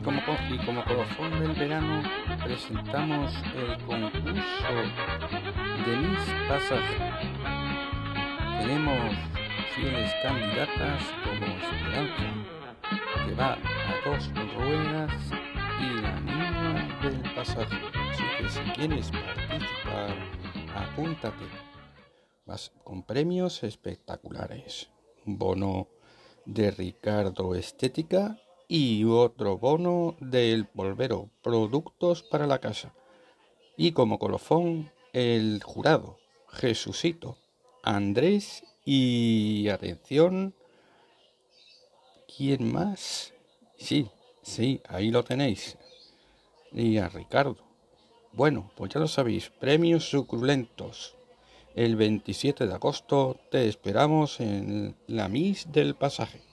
Y como, y como colofón del verano presentamos el concurso de Miss Pasaje. Tenemos fieles candidatas como Esperanza, que va a dos ruedas, y la niña del pasaje. Así que si quieres participar, apúntate. Vas con premios espectaculares. Bono de Ricardo Estética y otro bono del Polvero, productos para la casa. Y como colofón, el jurado, Jesucito, Andrés y atención, ¿quién más? Sí, sí, ahí lo tenéis. Y a Ricardo. Bueno, pues ya lo sabéis, premios suculentos. El 27 de agosto te esperamos en la Miss del Pasaje.